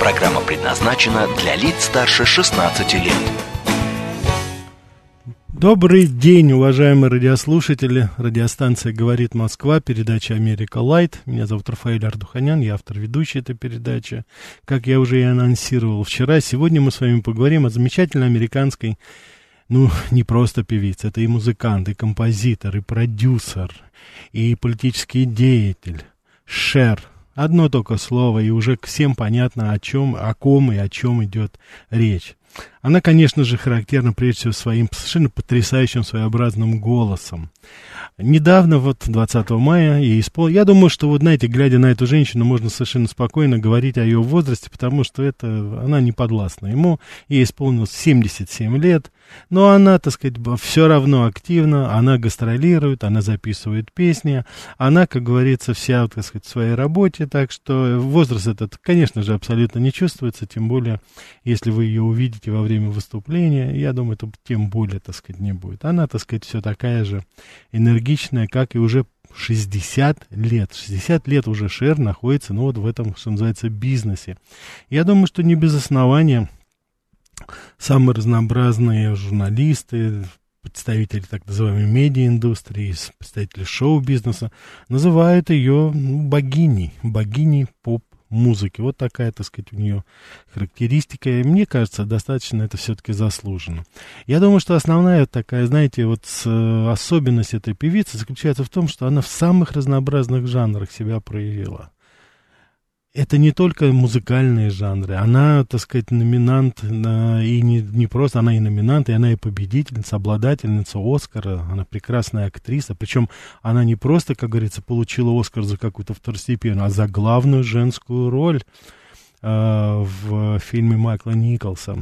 Программа предназначена для лиц старше 16 лет. Добрый день, уважаемые радиослушатели. Радиостанция «Говорит Москва», передача «Америка Лайт». Меня зовут Рафаэль Ардуханян, я автор ведущей этой передачи. Как я уже и анонсировал вчера, сегодня мы с вами поговорим о замечательной американской, ну, не просто певице, это и музыкант, и композитор, и продюсер, и политический деятель, Шер – Одно только слово, и уже всем понятно, о чем, о ком и о чем идет речь. Она, конечно же, характерна прежде всего своим совершенно потрясающим своеобразным голосом. Недавно, вот 20 мая, ей исполнилось... Я думаю, что, вот знаете, глядя на эту женщину, можно совершенно спокойно говорить о ее возрасте, потому что это, она не подвластна ему. Ей исполнилось 77 лет, но она, так сказать, все равно активна, она гастролирует, она записывает песни, она, как говорится, вся, так сказать, в своей работе, так что возраст этот, конечно же, абсолютно не чувствуется, тем более, если вы ее увидите во время выступления, я думаю, это тем более, так сказать, не будет. Она, так сказать, все такая же энергичная, как и уже 60 лет. 60 лет уже Шер находится, ну, вот в этом, что называется, бизнесе. Я думаю, что не без основания самые разнообразные журналисты, представители так называемой медиаиндустрии, представители шоу-бизнеса называют ее ну, богиней, богиней поп музыки. Вот такая, так сказать, у нее характеристика. И мне кажется, достаточно это все-таки заслужено. Я думаю, что основная такая, знаете, вот особенность этой певицы заключается в том, что она в самых разнообразных жанрах себя проявила это не только музыкальные жанры, она, так сказать, номинант, и не, не просто, она и номинант, и она и победительница, обладательница Оскара, она прекрасная актриса, причем она не просто, как говорится, получила Оскар за какую-то второстепенную, а за главную женскую роль э, в фильме Майкла Николса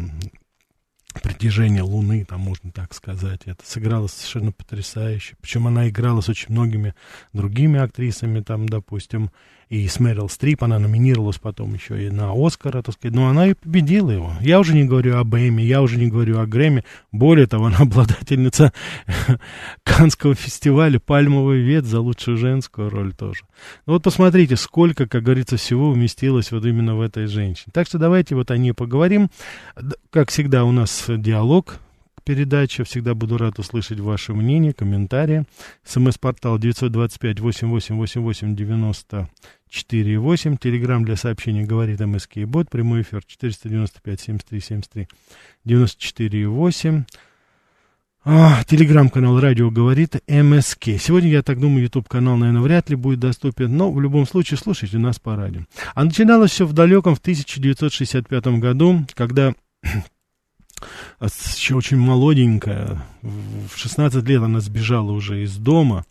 притяжение Луны, там можно так сказать. Это сыграла совершенно потрясающе. Причем она играла с очень многими другими актрисами, там, допустим, и с Мэрил Стрип, она номинировалась потом еще и на Оскара, так сказать, но она и победила его. Я уже не говорю об Эми, я уже не говорю о Грэмми, более того, она обладательница Канского фестиваля «Пальмовый вет» за лучшую женскую роль тоже. Ну вот посмотрите, сколько, как говорится, всего уместилось вот именно в этой женщине. Так что давайте вот о ней поговорим. Как всегда у нас диалог, передача. Всегда буду рад услышать ваше мнение, комментарии. СМС-портал 925-8888-94-8. Телеграмм для сообщений говорит МСК и бот. Прямой эфир 495-73-73-94-8. А, телеграм-канал «Радио говорит МСК». Сегодня, я так думаю, YouTube-канал, наверное, вряд ли будет доступен, но в любом случае слушайте нас по радио. А начиналось все в далеком, в 1965 году, когда еще очень молоденькая, в 16 лет она сбежала уже из дома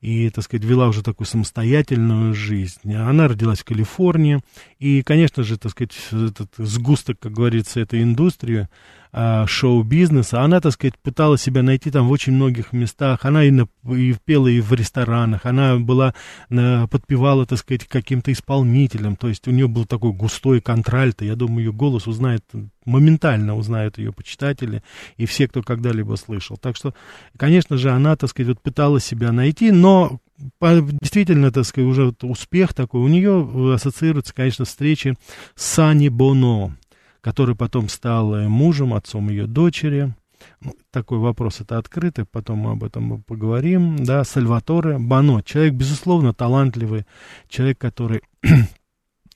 и, так сказать, вела уже такую самостоятельную жизнь. Она родилась в Калифорнии, и, конечно же, так сказать, этот сгусток, как говорится, этой индустрии, а, шоу-бизнеса. Она, так сказать, пыталась себя найти там в очень многих местах. Она и, на, и пела и в ресторанах. Она была, на, подпевала, так сказать, каким-то исполнителем. То есть у нее был такой густой контральто. Я думаю, ее голос узнает, моментально узнают ее почитатели и все, кто когда-либо слышал. Так что, конечно же, она, так сказать, вот пыталась себя найти, но действительно, так сказать, уже вот успех такой у нее ассоциируется, конечно, встречи с Сани Боно который потом стал э, мужем, отцом ее дочери. Ну, такой вопрос это открытый, потом мы об этом поговорим. Да, Сальваторе Бано, человек, безусловно, талантливый, человек, который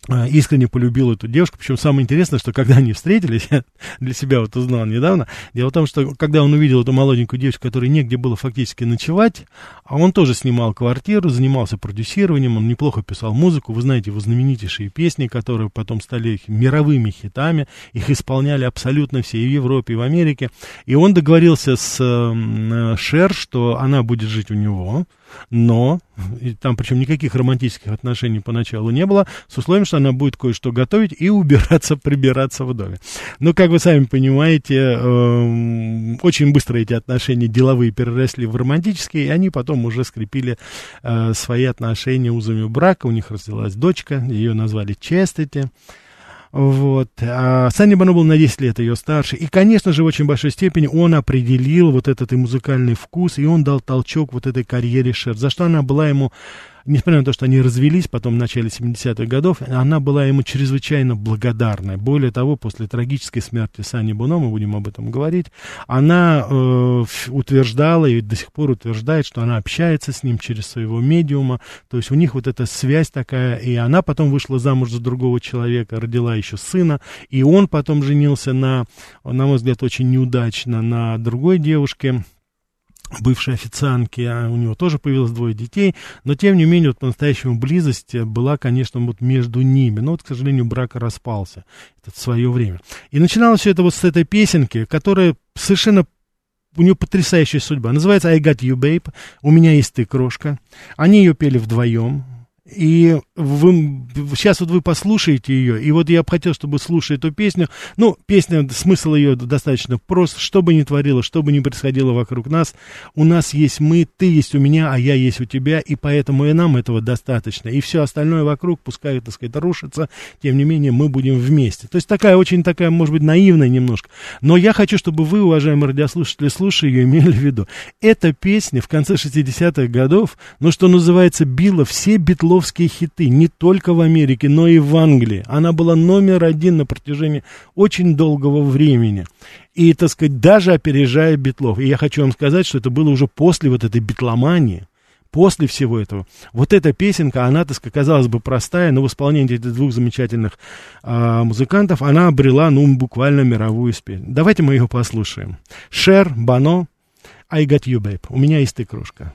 искренне полюбил эту девушку. Причем самое интересное, что когда они встретились, я для себя вот узнал недавно, дело в том, что когда он увидел эту молоденькую девушку, которой негде было фактически ночевать, а он тоже снимал квартиру, занимался продюсированием, он неплохо писал музыку, вы знаете его знаменитейшие песни, которые потом стали мировыми хитами, их исполняли абсолютно все и в Европе, и в Америке, и он договорился с э, Шер, что она будет жить у него, но, и там причем никаких романтических отношений поначалу не было, с условием, что она будет кое-что готовить и убираться, прибираться в доме. Но, как вы сами понимаете, э, очень быстро эти отношения деловые переросли в романтические, и они потом уже скрепили э, свои отношения узами брака, у них родилась дочка, ее назвали Честити. Вот. А Санни Боно был на 10 лет ее старше. И, конечно же, в очень большой степени он определил вот этот и музыкальный вкус, и он дал толчок вот этой карьере Шер, за что она была ему несмотря на то, что они развелись потом в начале 70-х годов, она была ему чрезвычайно благодарна. Более того, после трагической смерти Сани Буно, мы будем об этом говорить, она э, утверждала и до сих пор утверждает, что она общается с ним через своего медиума, то есть у них вот эта связь такая, и она потом вышла замуж за другого человека, родила еще сына, и он потом женился на, на мой взгляд, очень неудачно на другой девушке, бывшей официантки, а у него тоже появилось двое детей, но тем не менее вот по-настоящему близость была, конечно, вот между ними, но вот, к сожалению, брак распался это в свое время. И начиналось все это вот с этой песенки, которая совершенно у нее потрясающая судьба. Называется I Got You Babe. У меня есть ты, крошка. Они ее пели вдвоем. И вы, сейчас вот вы послушаете ее, и вот я бы хотел, чтобы слушая эту песню, ну, песня, смысл ее достаточно прост, что бы ни творило, что бы ни происходило вокруг нас, у нас есть мы, ты есть у меня, а я есть у тебя, и поэтому и нам этого достаточно, и все остальное вокруг, пускай, так сказать, рушится, тем не менее, мы будем вместе. То есть такая, очень такая, может быть, наивная немножко, но я хочу, чтобы вы, уважаемые радиослушатели, слушая ее, имели в виду, эта песня в конце 60-х годов, ну, что называется, била все битло битловские хиты не только в Америке, но и в Англии. Она была номер один на протяжении очень долгого времени. И, так сказать, даже опережая битлов. И я хочу вам сказать, что это было уже после вот этой битломании, после всего этого. Вот эта песенка, она, так сказать, казалось бы, простая, но в исполнении этих двух замечательных а, музыкантов она обрела, ну, буквально мировую успех. Давайте мы ее послушаем. Шер, Бано, I got you, babe. У меня есть ты, кружка.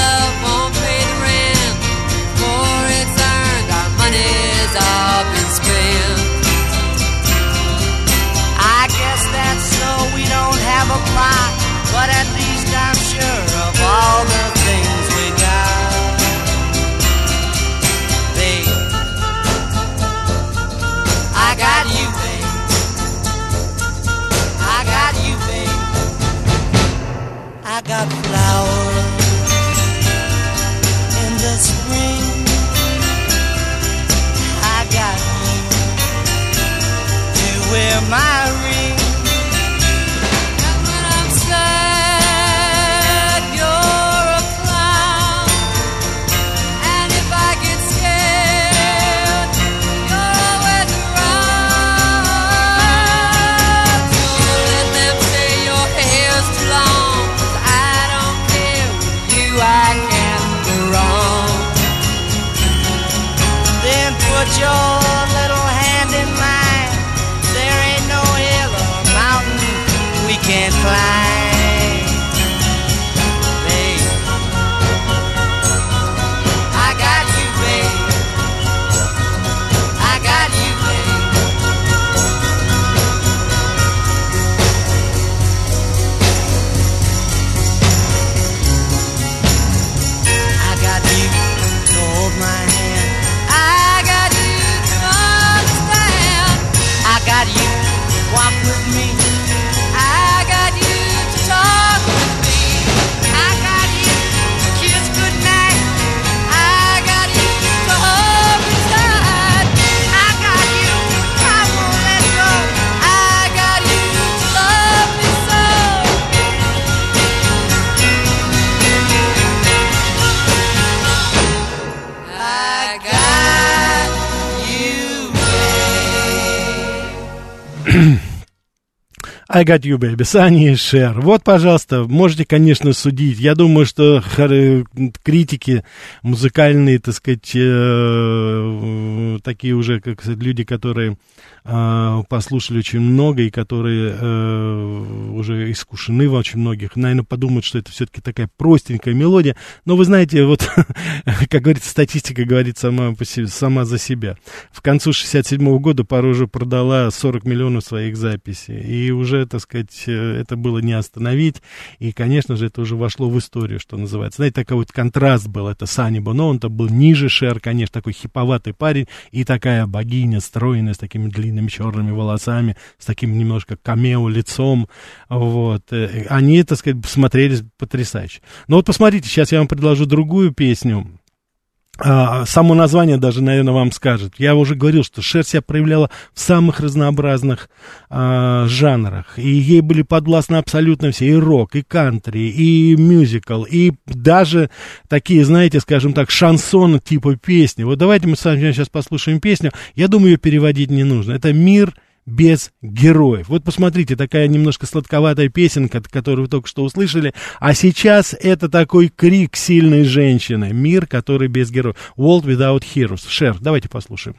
i. I guess that's so we don't have a plot, but at I got you, baby, Sunny и Шер. Вот, пожалуйста, можете, конечно, судить. Я думаю, что критики музыкальные, так сказать, э, такие уже, как люди, которые э, послушали очень много и которые э, уже искушены в очень многих, наверное, подумают, что это все-таки такая простенькая мелодия. Но вы знаете, вот, как говорится, статистика говорит сама, по себе, сама за себя. В концу 67 -го года пара уже продала 40 миллионов своих записей. И уже, так сказать, э, это было не остановить. И, конечно же, это уже вошло в историю, что называется. Знаете, такой вот контраст был. Это Сани Боно, он-то был ниже Шер, конечно, такой хиповатый парень. И такая богиня стройная, с такими длинными черными волосами, с таким немножко камео лицом. Вот. Э, они, так сказать, смотрелись потрясающе. Но вот посмотрите, сейчас я вам предложу другую песню. А, само название даже, наверное, вам скажет. Я уже говорил, что Шер себя проявляла в самых разнообразных а, жанрах. И ей были подвластны абсолютно все. И рок, и кантри, и мюзикл, и даже такие, знаете, скажем так, шансон типа песни. Вот давайте мы с вами сейчас послушаем песню. Я думаю, ее переводить не нужно. Это «Мир без героев. Вот посмотрите, такая немножко сладковатая песенка, которую вы только что услышали. А сейчас это такой крик сильной женщины. Мир, который без героев. World Without Heroes. Шер, давайте послушаем.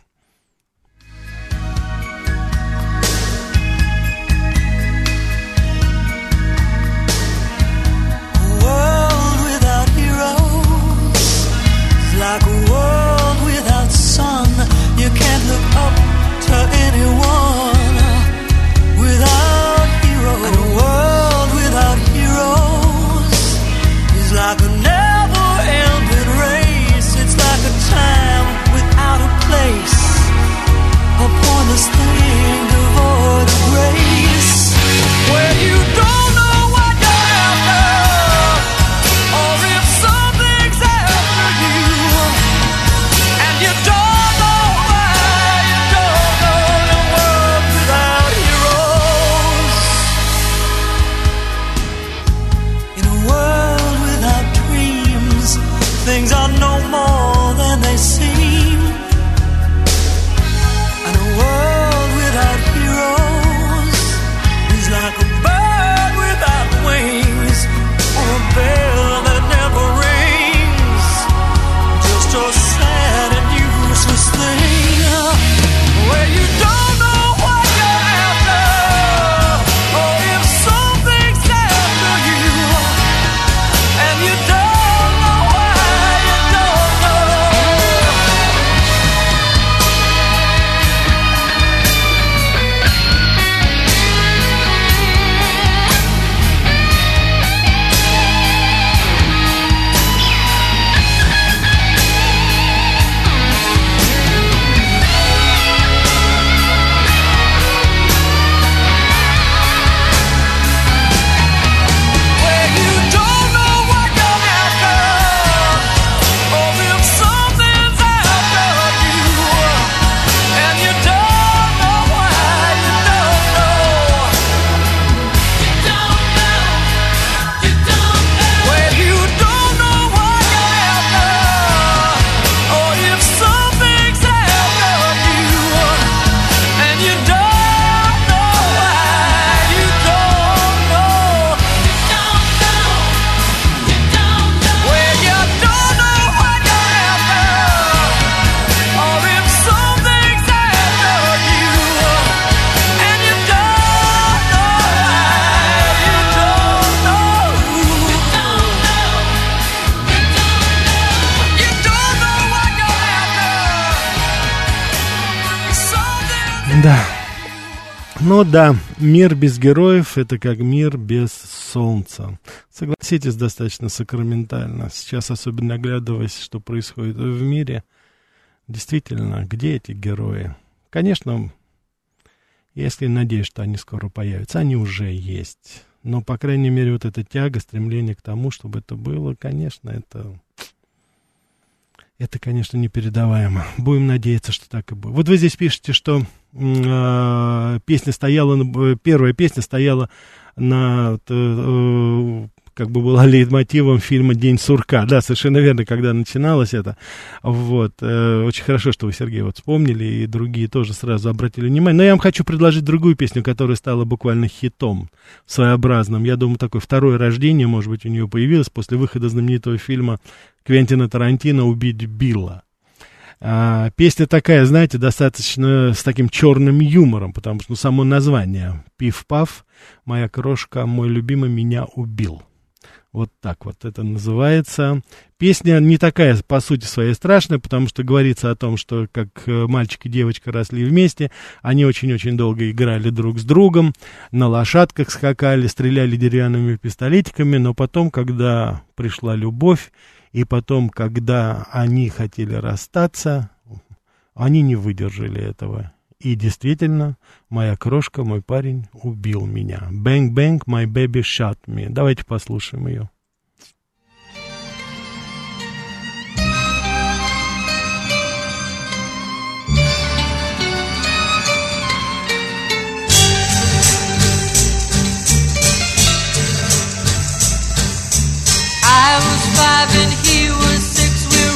Ну да, мир без героев это как мир без солнца. Согласитесь, достаточно сакраментально. Сейчас, особенно оглядываясь, что происходит в мире, действительно, где эти герои? Конечно, если надеюсь, что они скоро появятся, они уже есть. Но, по крайней мере, вот эта тяга, стремление к тому, чтобы это было, конечно, это это, конечно, непередаваемо. Будем надеяться, что так и будет. Вот вы здесь пишете, что песня стояла, первая песня стояла на, э, как бы была лейтмотивом фильма «День сурка». Да, совершенно верно, когда начиналось это. Вот. Э, очень хорошо, что вы, Сергей, вот вспомнили, и другие тоже сразу обратили внимание. Но я вам хочу предложить другую песню, которая стала буквально хитом своеобразным. Я думаю, такое второе рождение, может быть, у нее появилось после выхода знаменитого фильма Квентина Тарантино «Убить Билла». А, песня такая, знаете, достаточно с таким черным юмором, потому что ну, само название «Пиф-паф», «Моя крошка, мой любимый меня убил». Вот так вот это называется. Песня не такая, по сути своей, страшная, потому что говорится о том, что как э, мальчик и девочка росли вместе, они очень-очень долго играли друг с другом, на лошадках скакали, стреляли деревянными пистолетиками, но потом, когда пришла любовь, и потом, когда они хотели расстаться, они не выдержали этого и действительно, моя крошка, мой парень убил меня. Bang, bang, my baby shot me. Давайте послушаем ее.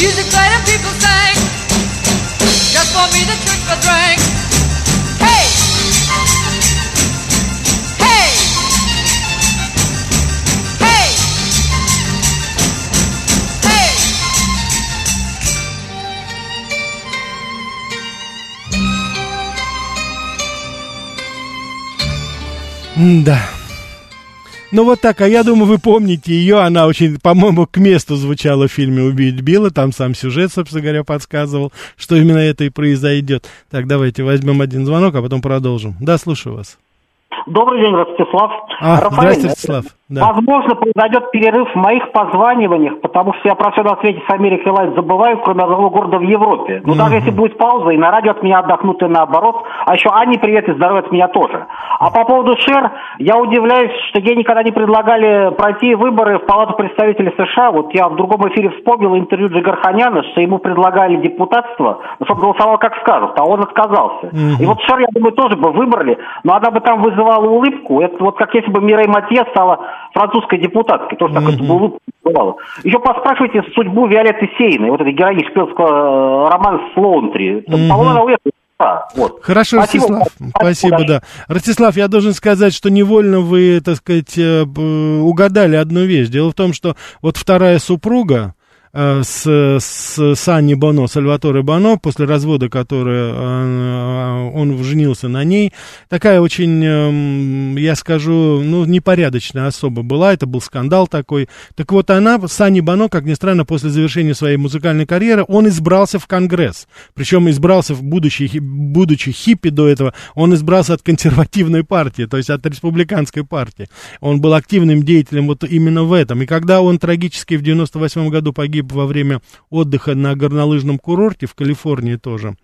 Music played and people sang. Just for me, the trick was rang. Hey! Hey! Hey! Hey! Mm, да. Ну вот так, а я думаю, вы помните ее, она очень, по-моему, к месту звучала в фильме «Убить Билла», там сам сюжет, собственно говоря, подсказывал, что именно это и произойдет. Так, давайте возьмем один звонок, а потом продолжим. Да, слушаю вас. Добрый день, Ростислав. А, здравствуйте, Ростислав. Да. Возможно, произойдет перерыв в моих позваниваниях, потому что я про все на свете с Америкой Лайт забываю, кроме одного города в Европе. Но mm-hmm. даже если будет пауза, и на радио от меня отдохнут, и наоборот. А еще Ани привет и здоровья от меня тоже. А по поводу Шер, я удивляюсь, что ей никогда не предлагали пройти выборы в Палату представителей США. Вот я в другом эфире вспомнил интервью Джигарханяна, что ему предлагали депутатство, чтобы голосовал как скажут, а он отказался. Mm-hmm. И вот Шер, я думаю, тоже бы выбрали, но она бы там вызывала улыбку. Это вот как если бы Мирей Матье стала французской депутаткой, тоже так это было бывало. Еще поспрашивайте судьбу Виолетты Сейной, вот этой героини шпионского э, романа Слоунтри. По-моему, она уехала вот. Хорошо, Спасибо. Ростислав. Спасибо, Спасибо, да. Ростислав, я должен сказать, что невольно вы, так сказать, э, угадали одну вещь. Дело в том, что вот вторая супруга, с, с Санни Боно, Сальваторе Боно, после развода, который э, он женился на ней. Такая очень, эм, я скажу, ну, непорядочная особа была, это был скандал такой. Так вот она, Санни Боно, как ни странно, после завершения своей музыкальной карьеры, он избрался в Конгресс. Причем избрался, в будучи, будучи хиппи до этого, он избрался от консервативной партии, то есть от республиканской партии. Он был активным деятелем вот именно в этом. И когда он трагически в 98 году погиб во время отдыха на горнолыжном курорте в Калифорнии тоже.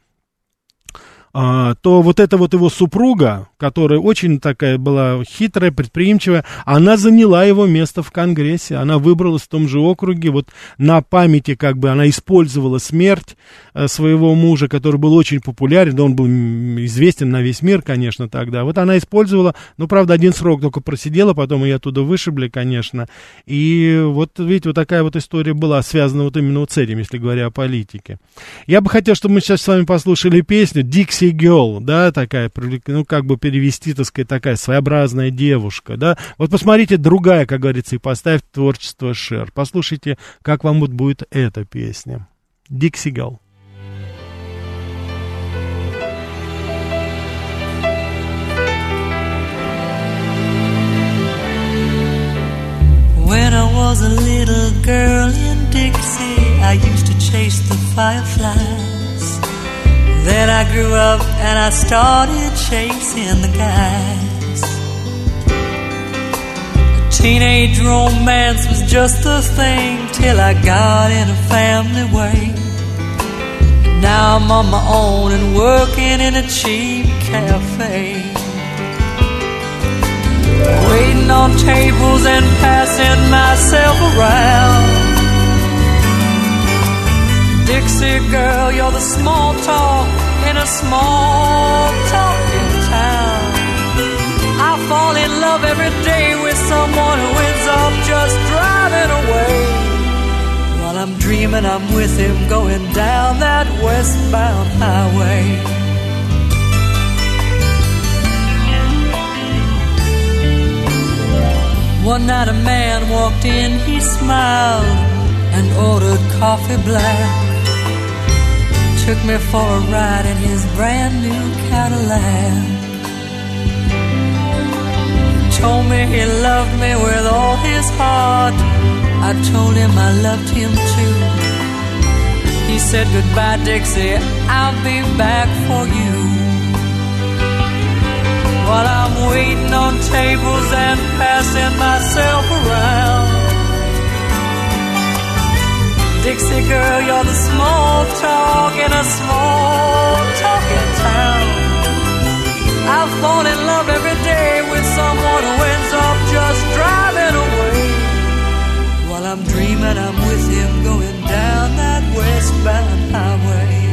А, то вот эта вот его супруга, которая очень такая была хитрая, предприимчивая, она заняла его место в Конгрессе, она выбралась в том же округе, вот на памяти как бы она использовала смерть э, своего мужа, который был очень популярен, он был известен на весь мир, конечно, тогда. Вот она использовала, ну, правда, один срок только просидела, потом ее оттуда вышибли, конечно. И вот, видите, вот такая вот история была связана вот именно вот с этим, если говоря о политике. Я бы хотел, чтобы мы сейчас с вами послушали песню «Dixie Girl», да, такая, ну, как бы перевести, так сказать, такая своеобразная девушка, да. Вот посмотрите, другая, как говорится, и поставь творчество Шер. Послушайте, как вам вот будет эта песня. «Dixie Girl». When I was a little girl in Dixie, I used to chase the fireflies. Then I grew up and I started chasing the guys. A teenage romance was just a thing till I got in a family way. Now I'm on my own and working in a cheap cafe. Waiting on tables and passing myself around. Dixie girl, you're the small talk in a small talking town. I fall in love every day with someone who ends up just driving away. While I'm dreaming, I'm with him going down that westbound highway. One night a man walked in, he smiled and ordered coffee black. Took me for a ride in his brand new Cadillac. Told me he loved me with all his heart. I told him I loved him too. He said goodbye, Dixie, I'll be back for you. While I'm waiting on tables and passing myself around. Dixie girl, you're the small talk in a small talking town. I fall in love every day with someone who ends up just driving away. While I'm dreaming, I'm with him going down that westbound highway.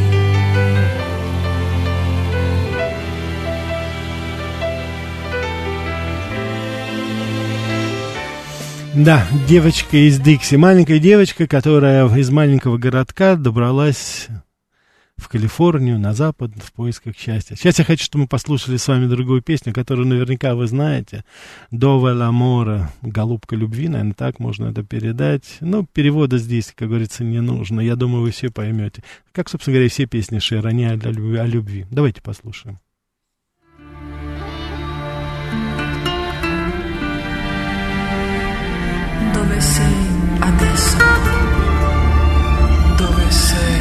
Да, девочка из Дикси. Маленькая девочка, которая из маленького городка добралась в Калифорнию, на запад, в поисках счастья. Сейчас я хочу, чтобы мы послушали с вами другую песню, которую наверняка вы знаете. «Дове ламора», «Голубка любви», наверное, так можно это передать. Но перевода здесь, как говорится, не нужно. Я думаю, вы все поймете. Как, собственно говоря, все песни Шера, они. О любви. Давайте послушаем. Sei adesso? Dove sei,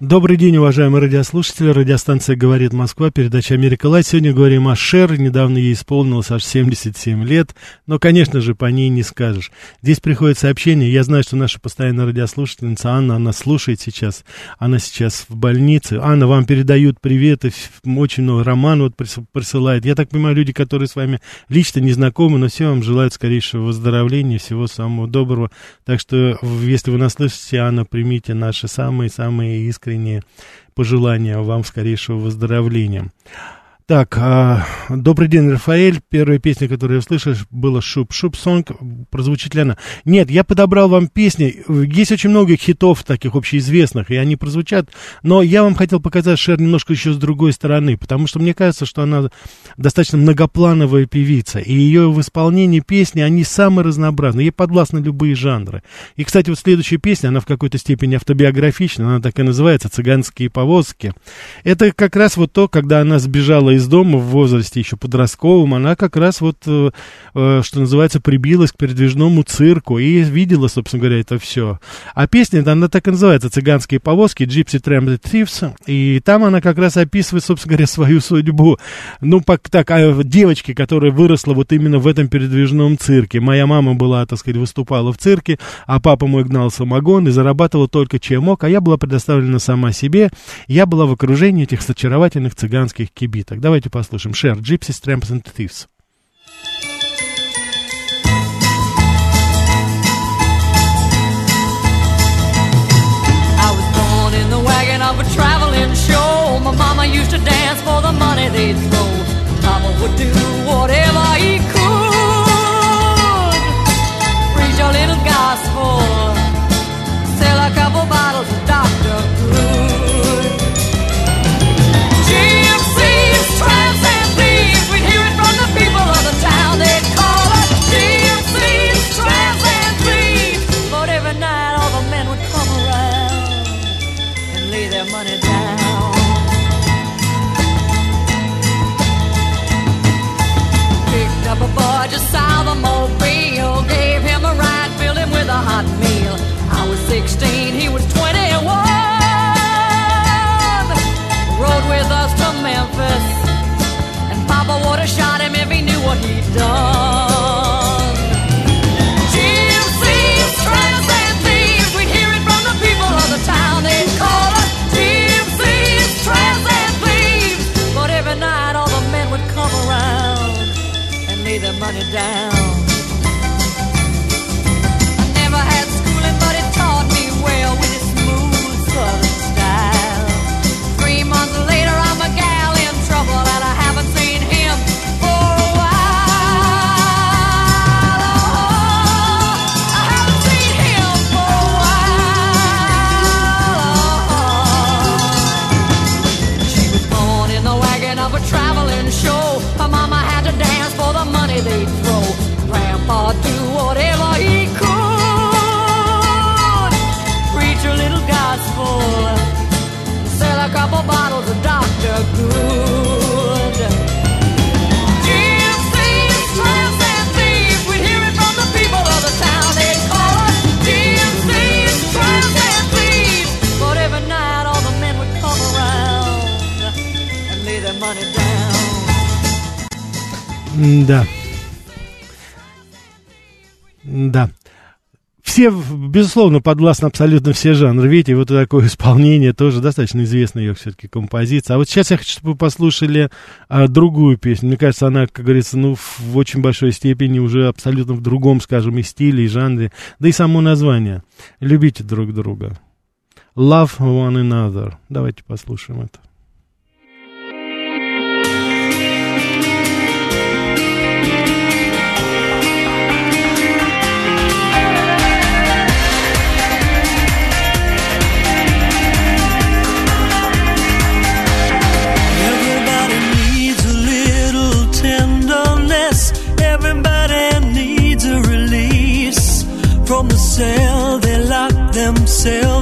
Добрый день, уважаемые радиослушатели. Радиостанция «Говорит Москва», передача «Америка Light». Сегодня говорим о Шер. Недавно ей исполнилось аж 77 лет. Но, конечно же, по ней не скажешь. Здесь приходит сообщение. Я знаю, что наша постоянная радиослушательница Анна, она слушает сейчас. Она сейчас в больнице. Анна, вам передают приветы. Очень много. Роман вот присылает. Я так понимаю, люди, которые с вами лично не знакомы, но все вам желают скорейшего выздоровления, всего самого доброго. Так что, если вы нас слышите, Анна, примите наши самые-самые искренние искренние пожелания вам скорейшего выздоровления. Так, а, добрый день, Рафаэль. Первая песня, которую я услышал, была «Шуп Шуп Сонг». Прозвучит ли она? Нет, я подобрал вам песни. Есть очень много хитов таких общеизвестных, и они прозвучат. Но я вам хотел показать Шер немножко еще с другой стороны, потому что мне кажется, что она достаточно многоплановая певица. И ее в исполнении песни, они самые разнообразные. Ей подвластны любые жанры. И, кстати, вот следующая песня, она в какой-то степени автобиографична. Она так и называется «Цыганские повозки». Это как раз вот то, когда она сбежала дома в возрасте еще подростковом, она как раз вот, э, э, что называется, прибилась к передвижному цирку и видела, собственно говоря, это все. А песня, она так и называется «Цыганские повозки», «Gypsy Tramp Thieves», и там она как раз описывает, собственно говоря, свою судьбу. Ну, так, а девочки, которая выросла вот именно в этом передвижном цирке. Моя мама была, так сказать, выступала в цирке, а папа мой гнал самогон и зарабатывал только чем мог, а я была предоставлена сама себе. Я была в окружении этих очаровательных цыганских кибиток. Давайте послушаем. Шер, Gypsies, Tramps and Thieves. I was born in the wagon of a traveling show. My mama used to dance for the money they'd throw. Papa would do whatever he could. Все, безусловно, подвластны абсолютно все жанры. Видите, вот такое исполнение тоже достаточно известная ее все-таки композиция. А вот сейчас я хочу, чтобы вы послушали а, другую песню. Мне кажется, она, как говорится, ну, в очень большой степени уже абсолютно в другом, скажем, и стиле, и жанре. Да и само название. Любите друг друга. Love one another. Давайте послушаем это. myself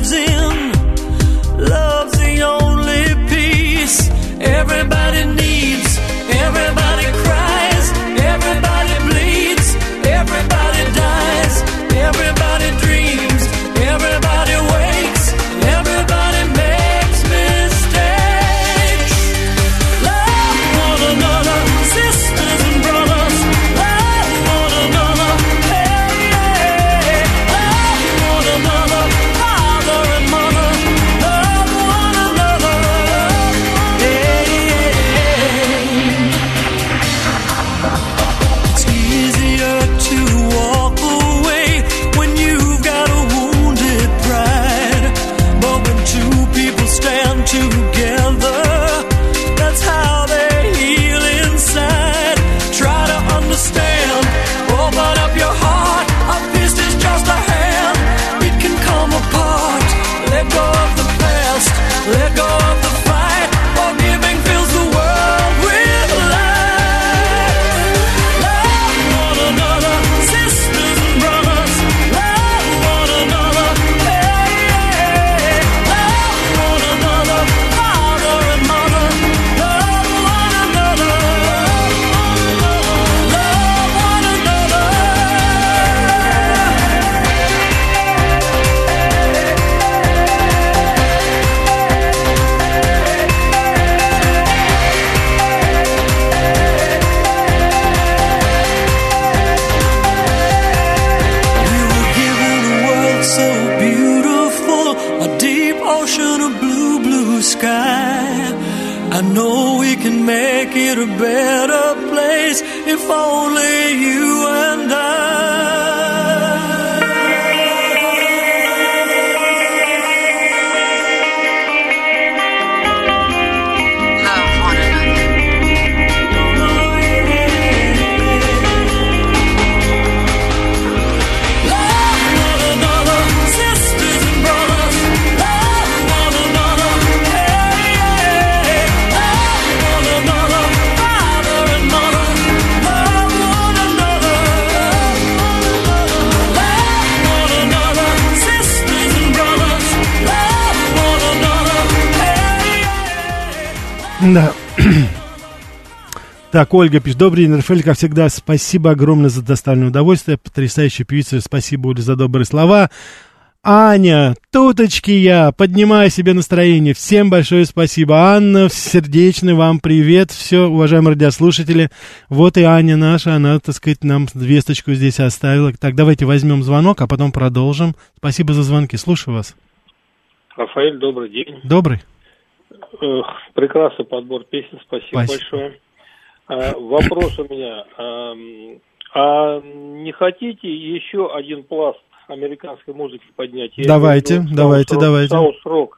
Да. Так, Ольга пишет. Добрый день, Рафаэль, как всегда, спасибо огромное за доставленное удовольствие. Потрясающая певица, спасибо, Оля, за добрые слова. Аня, туточки я, поднимаю себе настроение. Всем большое спасибо. Анна, сердечный вам привет. Все, уважаемые радиослушатели. Вот и Аня наша, она, так сказать, нам весточку здесь оставила. Так, давайте возьмем звонок, а потом продолжим. Спасибо за звонки. Слушаю вас. Рафаэль, добрый день. Добрый. Прекрасный подбор песен, спасибо, Спасибо. большое. А, вопрос у меня. А, не хотите еще один пласт американской музыки поднять? Я Давайте, виду давайте, давайте. South Rock,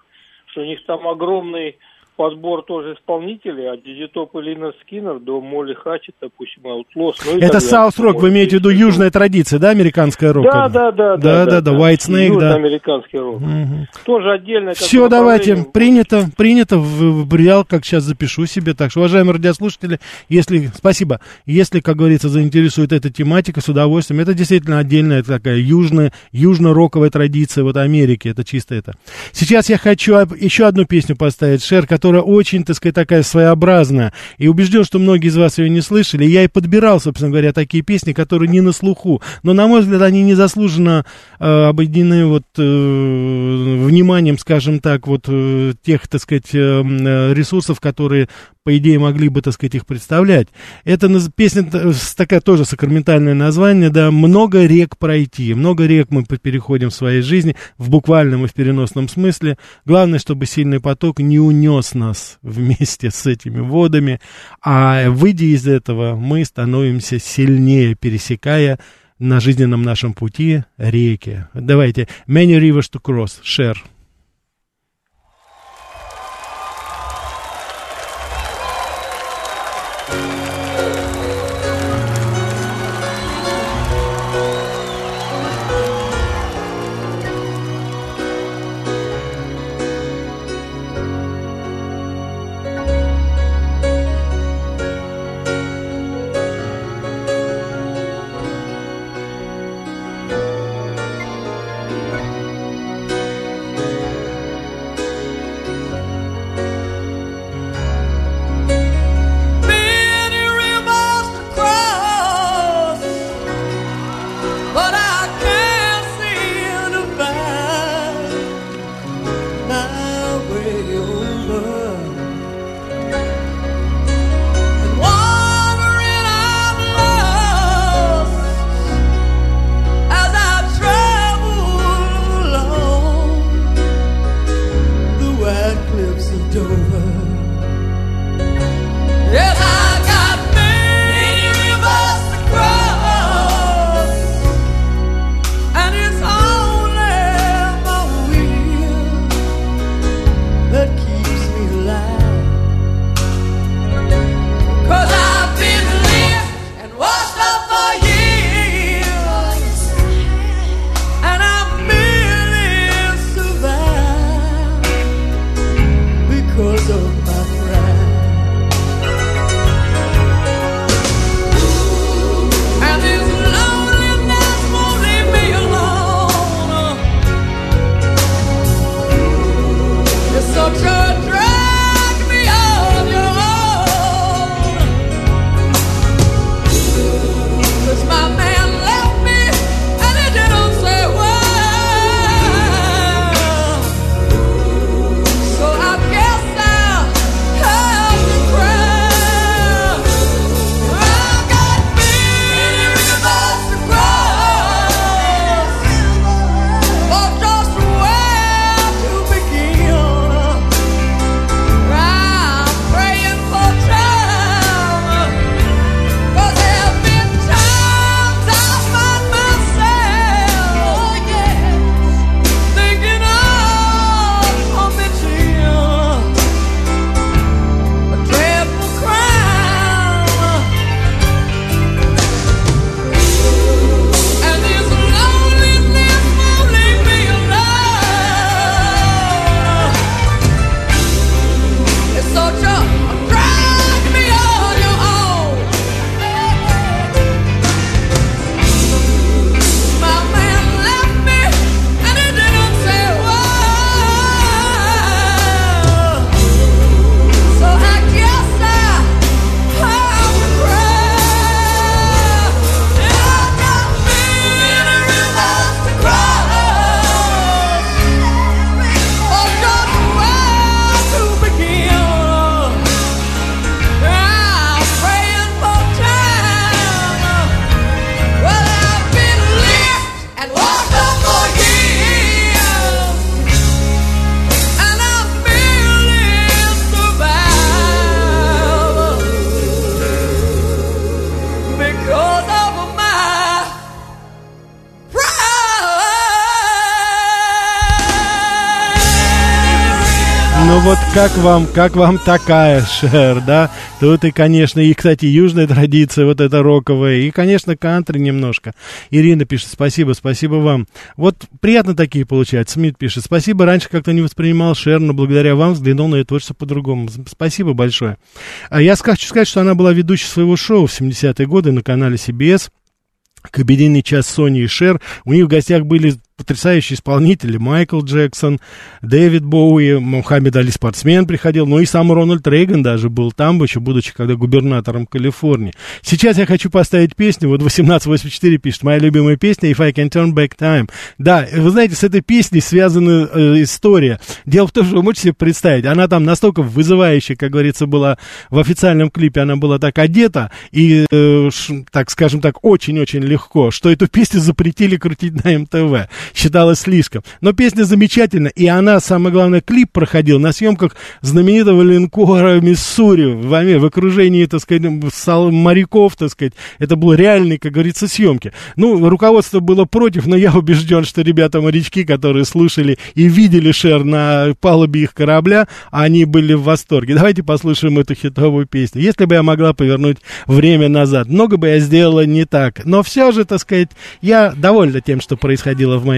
что у них там огромный подбор тоже исполнителей, от Дизи Топ и Лина Скиннер до Молли Хатчет, допустим, Аутлос. Ну, Это. South Rock, вы имеете в виду южная традиция, да, американская рок? Да, да, да, Да, да, да, White Snake, да. Американский рок. Тоже отдельно. Все, давайте, принято, принято, в, в Бриал, как сейчас запишу себе. Так что, уважаемые радиослушатели, если, спасибо, если, как говорится, заинтересует эта тематика, с удовольствием, это действительно отдельная такая южная, южно-роковая традиция вот Америки, это чисто это. Сейчас я хочу еще одну песню поставить, Шер, которая очень, так сказать, такая своеобразная, и убежден, что многие из вас ее не слышали. Я и подбирал, собственно говоря, такие песни, которые не на слуху, но, на мой взгляд, они незаслуженно э, обойдены вот э, вниманием, скажем так, вот э, тех, так сказать, э, м, э, ресурсов, которые, по идее, могли бы, так сказать, их представлять. Это песня с- такая тоже сакраментальное название, да, «Много рек пройти». Много рек мы переходим в своей жизни, в буквальном и в переносном смысле. Главное, чтобы сильный поток не унес нас вместе с этими водами, а выйдя из этого, мы становимся сильнее, пересекая на жизненном нашем пути реки. Давайте. Many rivers to cross. Share. Как вам, как вам такая, Шер, да? Тут и, конечно, и, кстати, южная традиция, вот эта роковая, и, конечно, кантри немножко. Ирина пишет, спасибо, спасибо вам. Вот приятно такие получать. Смит пишет, спасибо, раньше как-то не воспринимал Шер, но благодаря вам взглянул на это творчество по-другому. Спасибо большое. А я хочу сказать, что она была ведущей своего шоу в 70-е годы на канале CBS. Кабинетный час Сони и Шер. У них в гостях были потрясающие исполнители. Майкл Джексон, Дэвид Боуи, Мухаммед Али спортсмен приходил, ну и сам Рональд Рейган даже был там, еще будучи когда губернатором Калифорнии. Сейчас я хочу поставить песню, вот 1884 пишет, моя любимая песня If I Can Turn Back Time. Да, вы знаете, с этой песней связана э, история. Дело в том, что вы можете себе представить, она там настолько вызывающая, как говорится, была в официальном клипе, она была так одета и, э, ш- так скажем так, очень-очень легко, что эту песню запретили крутить на МТВ считалось слишком. Но песня замечательная, и она, самое главное, клип проходил на съемках знаменитого линкора Миссури в, в окружении, так сказать, моряков, так сказать. Это был реальный, как говорится, съемки. Ну, руководство было против, но я убежден, что ребята-морячки, которые слушали и видели Шер на палубе их корабля, они были в восторге. Давайте послушаем эту хитовую песню. Если бы я могла повернуть время назад, много бы я сделала не так. Но все же, так сказать, я довольна тем, что происходило в моей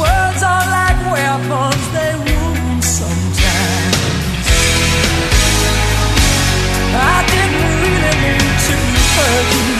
Words are like weapons, they wound sometimes. I didn't really mean to hurt you.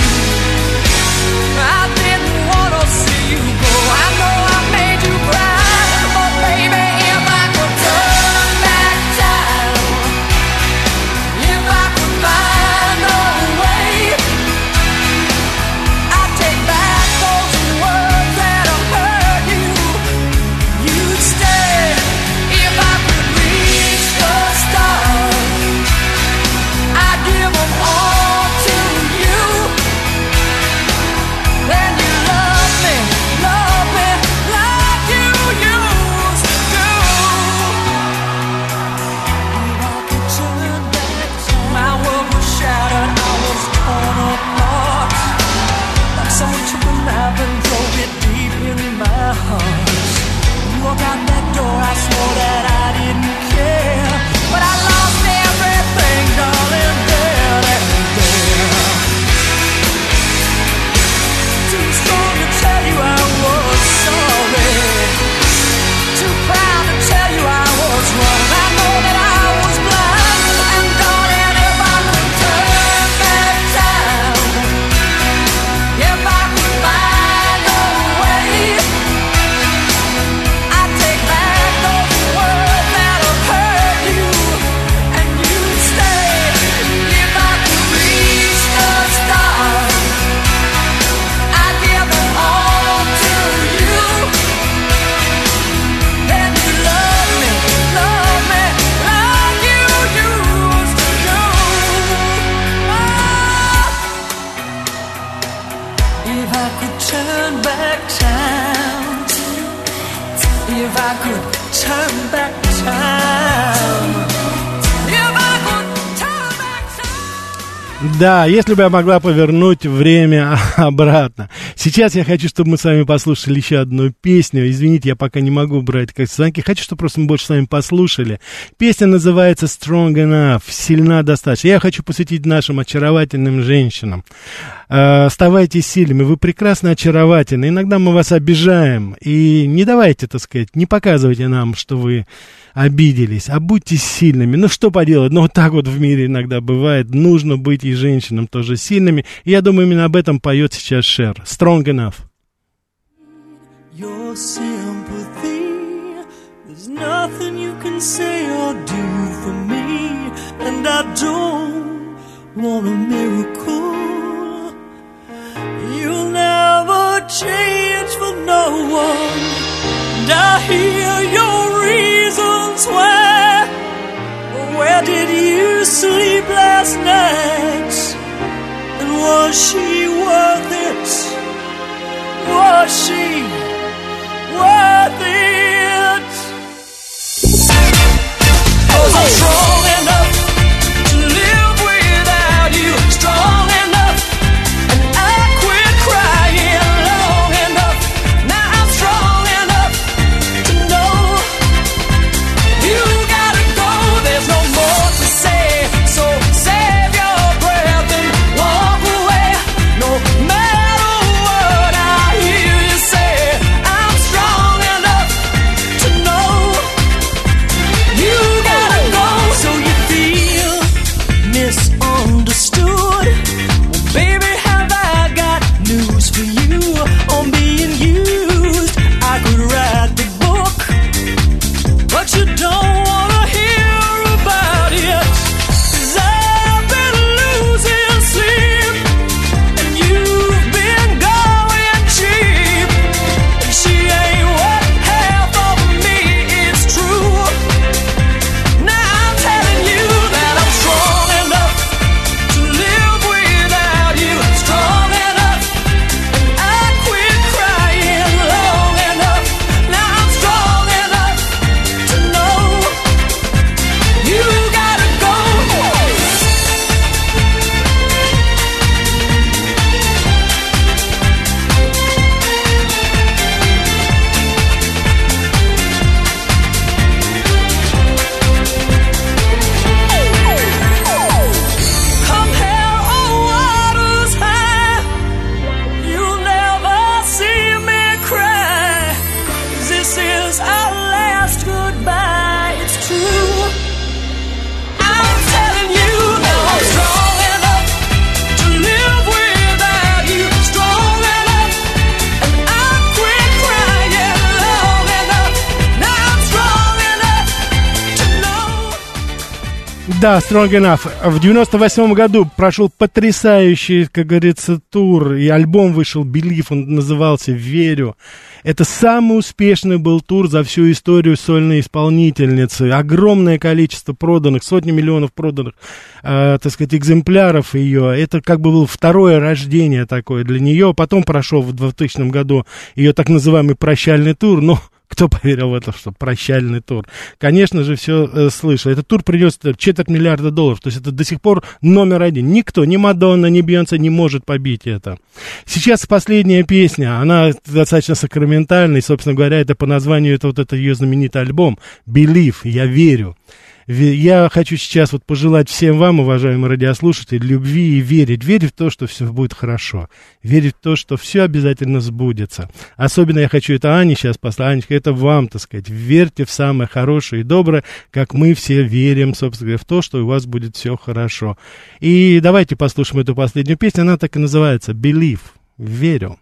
Да, если бы я могла повернуть время обратно. Сейчас я хочу, чтобы мы с вами послушали еще одну песню. Извините, я пока не могу брать как звонки. Хочу, чтобы просто мы больше с вами послушали. Песня называется Strong Enough, сильна достаточно. Я хочу посвятить нашим очаровательным женщинам. Э, Оставайтесь сильными, вы прекрасно очаровательны. Иногда мы вас обижаем. И не давайте, так сказать, не показывайте нам, что вы обиделись, а будьте сильными. Ну, что поделать, ну, вот так вот в мире иногда бывает. Нужно быть и женщинам тоже сильными. И я думаю, именно об этом поет сейчас Шер. Strong enough. your sympathy. There's nothing you can say or do for me, and I don't want a I hear your reasons why. Where did you sleep last night? And was she worth it? Was she worth it? I'm strong Да, Strong Enough. В 98 году прошел потрясающий, как говорится, тур, и альбом вышел Believe, он назывался «Верю». Это самый успешный был тур за всю историю сольной исполнительницы. Огромное количество проданных, сотни миллионов проданных, э, так сказать, экземпляров ее. Это как бы было второе рождение такое для нее. Потом прошел в 2000 году ее так называемый прощальный тур, но кто поверил в это, что прощальный тур? Конечно же, все э, слышал. Этот тур принес четверть миллиарда долларов. То есть это до сих пор номер один. Никто, ни Мадонна, ни Бьонсе не может побить это. Сейчас последняя песня. Она достаточно сакраментальная. И, собственно говоря, это по названию, это вот это ее знаменитый альбом «Believe», «Я верю». Я хочу сейчас вот пожелать всем вам, уважаемые радиослушатели, любви и верить. Верить в то, что все будет хорошо. Верить в то, что все обязательно сбудется. Особенно я хочу это Ане сейчас послать. Анечка, это вам, так сказать. Верьте в самое хорошее и доброе, как мы все верим, собственно говоря, в то, что у вас будет все хорошо. И давайте послушаем эту последнюю песню. Она так и называется «Believe». Верю.